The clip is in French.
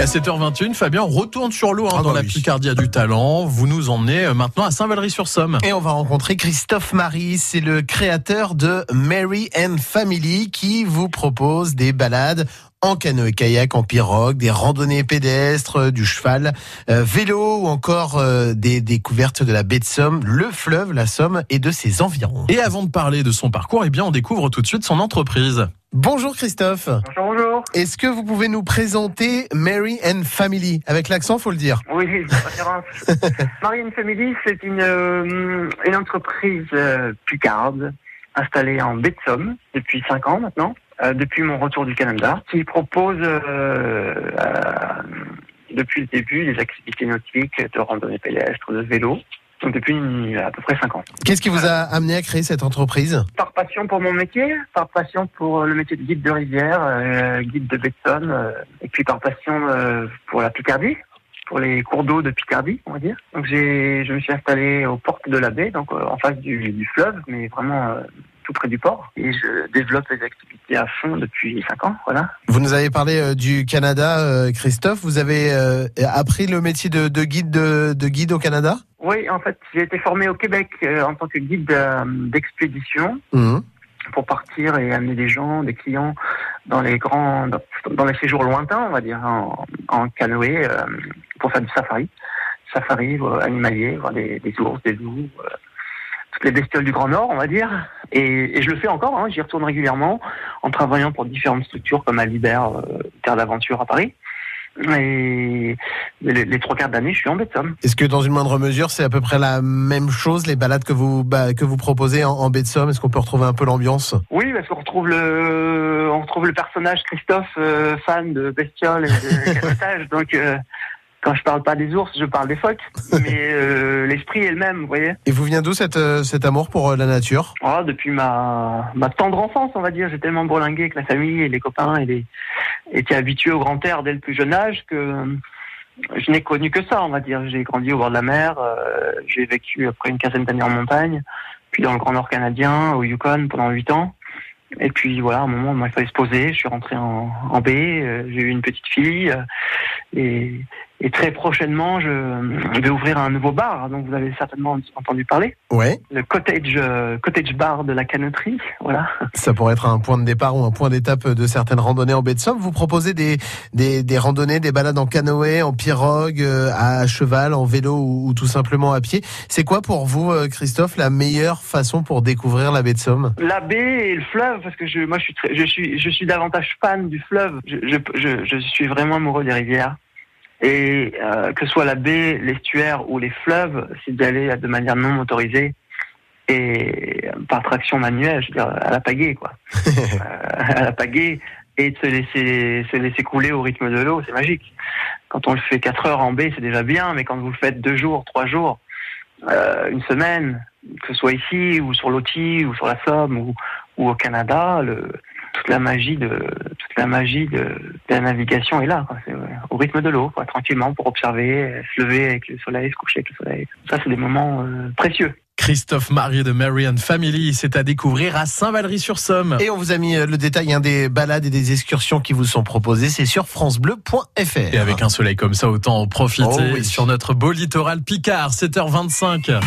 À 7h21, Fabien, on retourne sur l'eau hein, Ah dans bah la oui. Picardie a du talent. Vous nous emmenez euh, maintenant à Saint-Valery-sur-Somme. Et on va rencontrer Christophe Marie, c'est le créateur de Mary and Family qui vous propose des balades en canoë-kayak, en pirogue, des randonnées pédestres, euh, du cheval, euh, vélo ou encore euh, des découvertes de la baie de Somme, le fleuve, la Somme et de ses environs. Et avant de parler de son parcours, eh bien, on découvre tout de suite son entreprise. Bonjour Christophe, Bonjour, bonjour. Est-ce que vous pouvez nous présenter Mary and Family? Avec l'accent, faut le dire. Oui, préférence. Marine Family, c'est une, euh, une entreprise euh, picarde installée en baie de Somme depuis 5 ans maintenant, euh, depuis mon retour du Canada, qui propose euh, euh, depuis le début des activités nautiques, de randonnée pédestre, de vélo. Donc depuis à peu près 5 ans. Qu'est-ce qui vous a amené à créer cette entreprise? Par passion pour mon métier, par passion pour le métier de guide de rivière, euh, guide de Somme, euh, et puis par passion euh, pour la Picardie, pour les cours d'eau de Picardie, on va dire. Donc j'ai, je me suis installé aux portes de la baie, donc euh, en face du, du fleuve, mais vraiment euh, tout près du port. Et je développe les activités à fond depuis 5 ans, voilà. Vous nous avez parlé euh, du Canada, euh, Christophe. Vous avez euh, appris le métier de, de guide de, de guide au Canada? Oui, en fait, j'ai été formé au Québec en tant que guide d'expédition. Mhm. pour partir et amener des gens, des clients dans les grands, dans, dans les séjours lointains, on va dire, en, en canoë, euh, pour faire du safari, safari euh, animalier, voir des, des ours, des loups, euh, toutes les bestioles du Grand Nord, on va dire. Et, et je le fais encore, hein, j'y retourne régulièrement en travaillant pour différentes structures comme Alibert, euh, Terre d'Aventure à Paris. Et les, les trois quarts d'année, je suis en Somme. Est-ce que dans une moindre mesure, c'est à peu près la même chose, les balades que vous, bah, que vous proposez en, en Est-ce qu'on peut retrouver un peu l'ambiance? Oui, parce qu'on retrouve le, on retrouve le personnage Christophe, euh, fan de bestioles et de canotage. Donc, euh, quand je parle pas des ours, je parle des phoques. Mais euh, l'esprit est le même, vous voyez. Et vous vient d'où euh, cet amour pour euh, la nature? Voilà, depuis ma, ma tendre enfance, on va dire, j'ai tellement bourlingué avec la famille et les copains et les, été habitué au grand air dès le plus jeune âge que je n'ai connu que ça, on va dire. J'ai grandi au bord de la mer, euh, j'ai vécu après une quinzaine d'années en montagne, puis dans le Grand Nord canadien, au Yukon pendant huit ans. Et puis voilà, à un moment, moi, il fallait se poser. Je suis rentré en, en baie, euh, j'ai eu une petite fille, euh, et, et très prochainement, je vais ouvrir un nouveau bar, dont vous avez certainement entendu parler, Ouais. le cottage euh, cottage bar de la canotterie, voilà. Ça pourrait être un point de départ ou un point d'étape de certaines randonnées en baie de Somme. Vous proposez des, des, des randonnées, des balades en canoë, en pirogue, euh, à cheval, en vélo ou, ou tout simplement à pied. C'est quoi pour vous, euh, Christophe, la meilleure façon pour découvrir la baie de Somme? La baie et le fleuve, parce que je, moi, je suis, très, je suis, je suis davantage fan du fleuve. Je, je, je, je suis vraiment amoureux des rivières. Et euh, que ce soit la baie, l'estuaire ou les fleuves, c'est d'y aller de manière non motorisée et par traction manuelle, je veux dire à la pagaie, quoi. Euh, à la pagaie et de se laisser, se laisser couler au rythme de l'eau, c'est magique. Quand on le fait quatre heures en baie, c'est déjà bien, mais quand vous le faites deux jours, trois jours, euh, une semaine, que ce soit ici ou sur l'OTI ou sur la Somme ou, ou au Canada, le, toute la magie de la magie de, de la navigation est là, quoi. Ouais, au rythme de l'eau, tranquillement pour observer, euh, se lever avec le soleil, se coucher avec le soleil. Ça, c'est des moments euh, précieux. Christophe Marie de Marian Family, c'est à découvrir à Saint-Valery-sur-Somme. Et on vous a mis euh, le détail hein, des balades et des excursions qui vous sont proposées. C'est sur francebleu.fr. Et avec un soleil comme ça, autant en profiter Oh oui. sur notre beau littoral Picard, 7h25.